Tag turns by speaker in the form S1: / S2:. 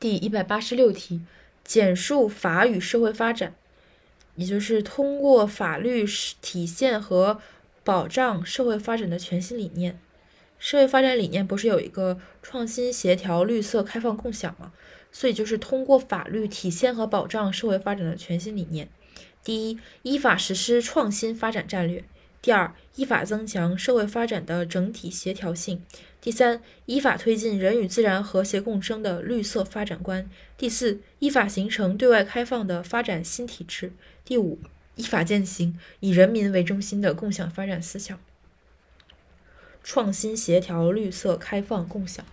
S1: 第一百八十六题，简述法与社会发展，也就是通过法律体现和保障社会发展的全新理念。社会发展理念不是有一个创新、协调、绿色、开放、共享吗？所以就是通过法律体现和保障社会发展的全新理念。第一，依法实施创新发展战略。第二，依法增强社会发展的整体协调性；第三，依法推进人与自然和谐共生的绿色发展观；第四，依法形成对外开放的发展新体制；第五，依法践行以人民为中心的共享发展思想。创新、协调、绿色、开放、共享。